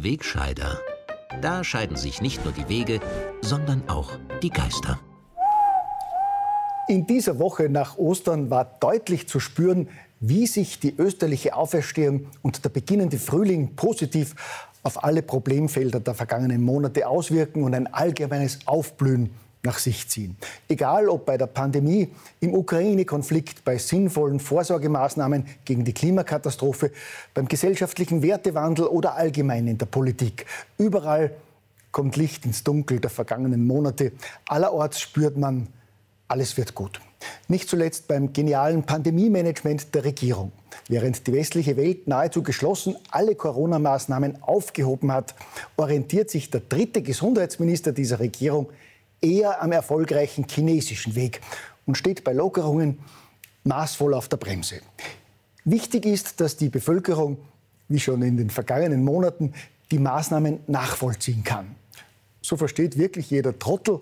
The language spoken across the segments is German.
der Wegscheider. Da scheiden sich nicht nur die Wege, sondern auch die Geister. In dieser Woche nach Ostern war deutlich zu spüren, wie sich die österliche Auferstehung und der beginnende Frühling positiv auf alle Problemfelder der vergangenen Monate auswirken und ein allgemeines Aufblühen nach sich ziehen. Egal ob bei der Pandemie, im Ukraine-Konflikt, bei sinnvollen Vorsorgemaßnahmen gegen die Klimakatastrophe, beim gesellschaftlichen Wertewandel oder allgemein in der Politik. Überall kommt Licht ins Dunkel der vergangenen Monate. Allerorts spürt man, alles wird gut. Nicht zuletzt beim genialen Pandemie-Management der Regierung. Während die westliche Welt nahezu geschlossen alle Corona-Maßnahmen aufgehoben hat, orientiert sich der dritte Gesundheitsminister dieser Regierung eher am erfolgreichen chinesischen Weg und steht bei Lockerungen maßvoll auf der Bremse. Wichtig ist, dass die Bevölkerung, wie schon in den vergangenen Monaten, die Maßnahmen nachvollziehen kann. So versteht wirklich jeder Trottel,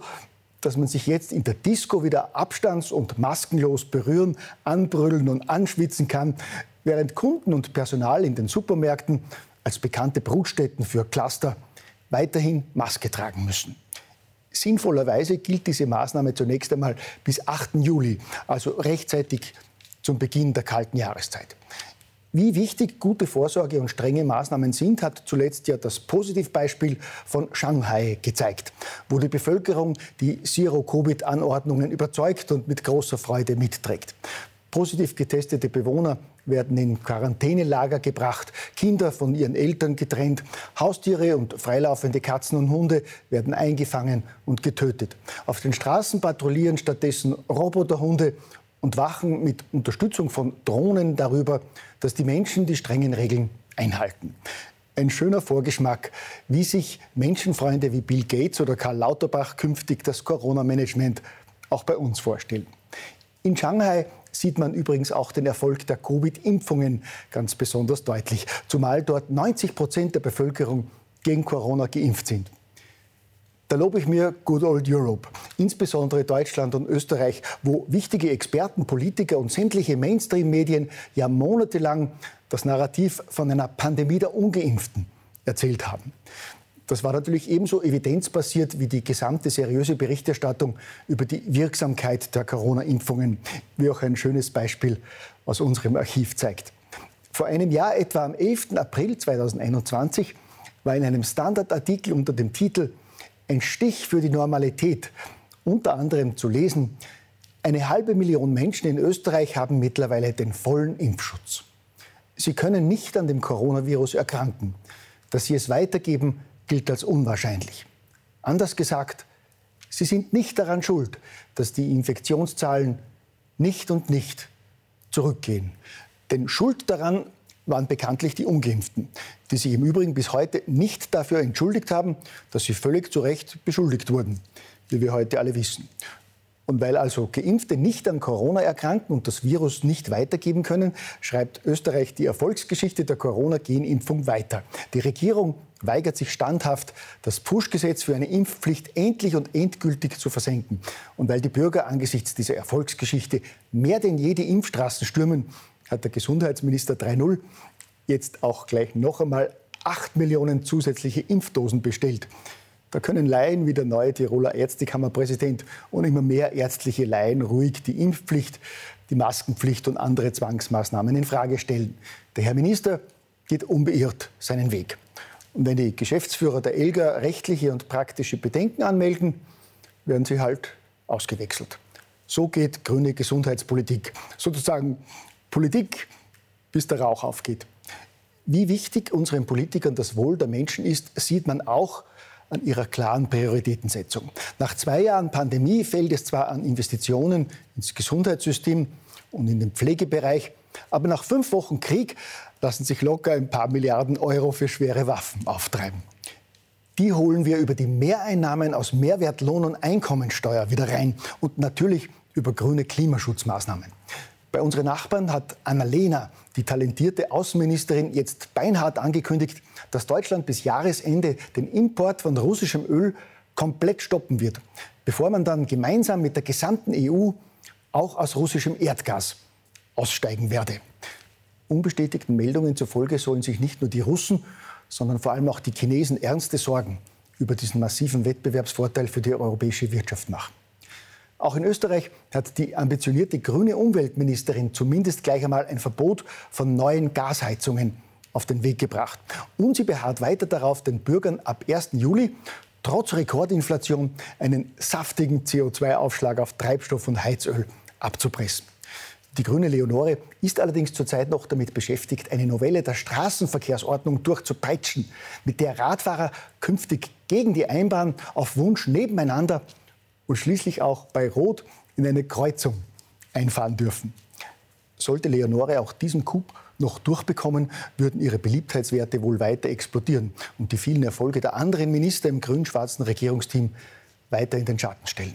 dass man sich jetzt in der Disco wieder abstands- und maskenlos berühren, anbrüllen und anschwitzen kann, während Kunden und Personal in den Supermärkten als bekannte Brutstätten für Cluster weiterhin Maske tragen müssen. Sinnvollerweise gilt diese Maßnahme zunächst einmal bis 8. Juli, also rechtzeitig zum Beginn der kalten Jahreszeit. Wie wichtig gute Vorsorge und strenge Maßnahmen sind, hat zuletzt ja das Positivbeispiel von Shanghai gezeigt, wo die Bevölkerung die Zero-Covid-Anordnungen überzeugt und mit großer Freude mitträgt. Positiv getestete Bewohner werden in Quarantänelager gebracht, Kinder von ihren Eltern getrennt, Haustiere und freilaufende Katzen und Hunde werden eingefangen und getötet. Auf den Straßen patrouillieren stattdessen Roboterhunde und wachen mit Unterstützung von Drohnen darüber, dass die Menschen die strengen Regeln einhalten. Ein schöner Vorgeschmack, wie sich Menschenfreunde wie Bill Gates oder Karl Lauterbach künftig das Corona-Management auch bei uns vorstellen. In Shanghai sieht man übrigens auch den Erfolg der Covid-Impfungen ganz besonders deutlich, zumal dort 90 Prozent der Bevölkerung gegen Corona geimpft sind. Da lobe ich mir Good Old Europe, insbesondere Deutschland und Österreich, wo wichtige Experten, Politiker und sämtliche Mainstream-Medien ja monatelang das Narrativ von einer Pandemie der Ungeimpften erzählt haben. Das war natürlich ebenso evidenzbasiert wie die gesamte seriöse Berichterstattung über die Wirksamkeit der Corona-Impfungen, wie auch ein schönes Beispiel aus unserem Archiv zeigt. Vor einem Jahr, etwa am 11. April 2021, war in einem Standardartikel unter dem Titel Ein Stich für die Normalität unter anderem zu lesen, eine halbe Million Menschen in Österreich haben mittlerweile den vollen Impfschutz. Sie können nicht an dem Coronavirus erkranken. Dass sie es weitergeben, gilt als unwahrscheinlich. Anders gesagt, sie sind nicht daran schuld, dass die Infektionszahlen nicht und nicht zurückgehen. Denn schuld daran waren bekanntlich die Ungeimpften, die sich im Übrigen bis heute nicht dafür entschuldigt haben, dass sie völlig zu Recht beschuldigt wurden, wie wir heute alle wissen. Und weil also Geimpfte nicht an Corona erkranken und das Virus nicht weitergeben können, schreibt Österreich die Erfolgsgeschichte der Corona-Genimpfung weiter. Die Regierung weigert sich standhaft, das Push-Gesetz für eine Impfpflicht endlich und endgültig zu versenken. Und weil die Bürger angesichts dieser Erfolgsgeschichte mehr denn je die Impfstraßen stürmen, hat der Gesundheitsminister 3.0 jetzt auch gleich noch einmal 8 Millionen zusätzliche Impfdosen bestellt. Da können Laien wie der neue Tiroler Ärztekammerpräsident und immer mehr ärztliche Laien ruhig die Impfpflicht, die Maskenpflicht und andere Zwangsmaßnahmen in Frage stellen. Der Herr Minister geht unbeirrt seinen Weg. Und wenn die Geschäftsführer der ELGA rechtliche und praktische Bedenken anmelden, werden sie halt ausgewechselt. So geht grüne Gesundheitspolitik. Sozusagen Politik, bis der Rauch aufgeht. Wie wichtig unseren Politikern das Wohl der Menschen ist, sieht man auch an ihrer klaren Prioritätensetzung. Nach zwei Jahren Pandemie fällt es zwar an Investitionen ins Gesundheitssystem und in den Pflegebereich, aber nach fünf Wochen Krieg lassen sich locker ein paar Milliarden Euro für schwere Waffen auftreiben. Die holen wir über die Mehreinnahmen aus Mehrwertlohn und Einkommensteuer wieder rein und natürlich über grüne Klimaschutzmaßnahmen. Bei unseren Nachbarn hat Annalena, die talentierte Außenministerin, jetzt beinhart angekündigt, dass Deutschland bis Jahresende den Import von russischem Öl komplett stoppen wird, bevor man dann gemeinsam mit der gesamten EU auch aus russischem Erdgas aussteigen werde. Unbestätigten Meldungen zufolge sollen sich nicht nur die Russen, sondern vor allem auch die Chinesen ernste Sorgen über diesen massiven Wettbewerbsvorteil für die europäische Wirtschaft machen. Auch in Österreich hat die ambitionierte grüne Umweltministerin zumindest gleich einmal ein Verbot von neuen Gasheizungen auf den Weg gebracht. Und sie beharrt weiter darauf, den Bürgern ab 1. Juli trotz Rekordinflation einen saftigen CO2-Aufschlag auf Treibstoff und Heizöl abzupressen. Die grüne Leonore ist allerdings zurzeit noch damit beschäftigt, eine Novelle der Straßenverkehrsordnung durchzupeitschen, mit der Radfahrer künftig gegen die Einbahn auf Wunsch nebeneinander und schließlich auch bei Rot in eine Kreuzung einfahren dürfen. Sollte Leonore auch diesen Coup noch durchbekommen, würden ihre Beliebtheitswerte wohl weiter explodieren und die vielen Erfolge der anderen Minister im grün-schwarzen Regierungsteam weiter in den Schatten stellen.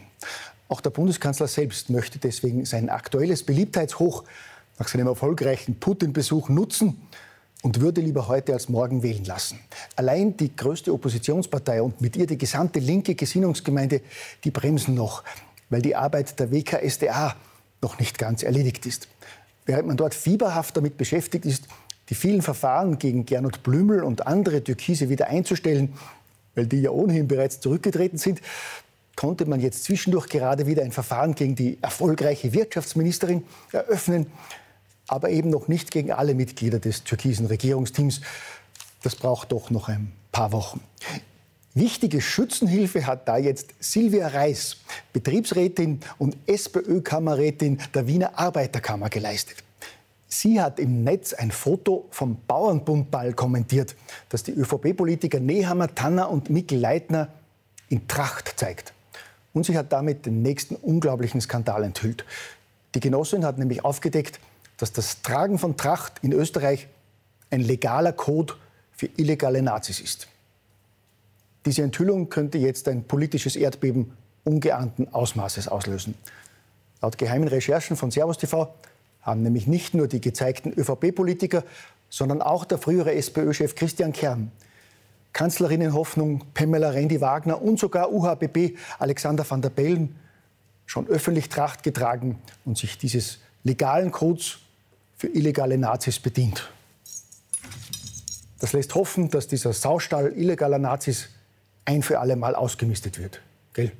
Auch der Bundeskanzler selbst möchte deswegen sein aktuelles Beliebtheitshoch nach seinem erfolgreichen Putin-Besuch nutzen und würde lieber heute als morgen wählen lassen. Allein die größte Oppositionspartei und mit ihr die gesamte linke Gesinnungsgemeinde, die bremsen noch, weil die Arbeit der WKSDA noch nicht ganz erledigt ist. Während man dort fieberhaft damit beschäftigt ist, die vielen Verfahren gegen Gernot Blümel und andere Türkise wieder einzustellen, weil die ja ohnehin bereits zurückgetreten sind, konnte man jetzt zwischendurch gerade wieder ein Verfahren gegen die erfolgreiche Wirtschaftsministerin eröffnen, aber eben noch nicht gegen alle Mitglieder des türkisen Regierungsteams. Das braucht doch noch ein paar Wochen. Wichtige Schützenhilfe hat da jetzt Silvia Reis, Betriebsrätin und SPÖ-Kammerrätin der Wiener Arbeiterkammer geleistet. Sie hat im Netz ein Foto vom Bauernbundball kommentiert, das die ÖVP-Politiker Nehammer, Tanner und Mikl Leitner in Tracht zeigt. Und sie hat damit den nächsten unglaublichen Skandal enthüllt. Die Genossin hat nämlich aufgedeckt, dass das Tragen von Tracht in Österreich ein legaler Code für illegale Nazis ist. Diese Enthüllung könnte jetzt ein politisches Erdbeben ungeahnten Ausmaßes auslösen. Laut geheimen Recherchen von Servus TV haben nämlich nicht nur die gezeigten ÖVP-Politiker, sondern auch der frühere SPÖ-Chef Christian Kern, Kanzlerinnenhoffnung Pamela Rendi-Wagner und sogar UHBB Alexander van der Bellen schon öffentlich Tracht getragen und sich dieses legalen Codes für illegale Nazis bedient. Das lässt hoffen, dass dieser Saustall illegaler Nazis ein für alle Mal ausgemistet wird. Gell?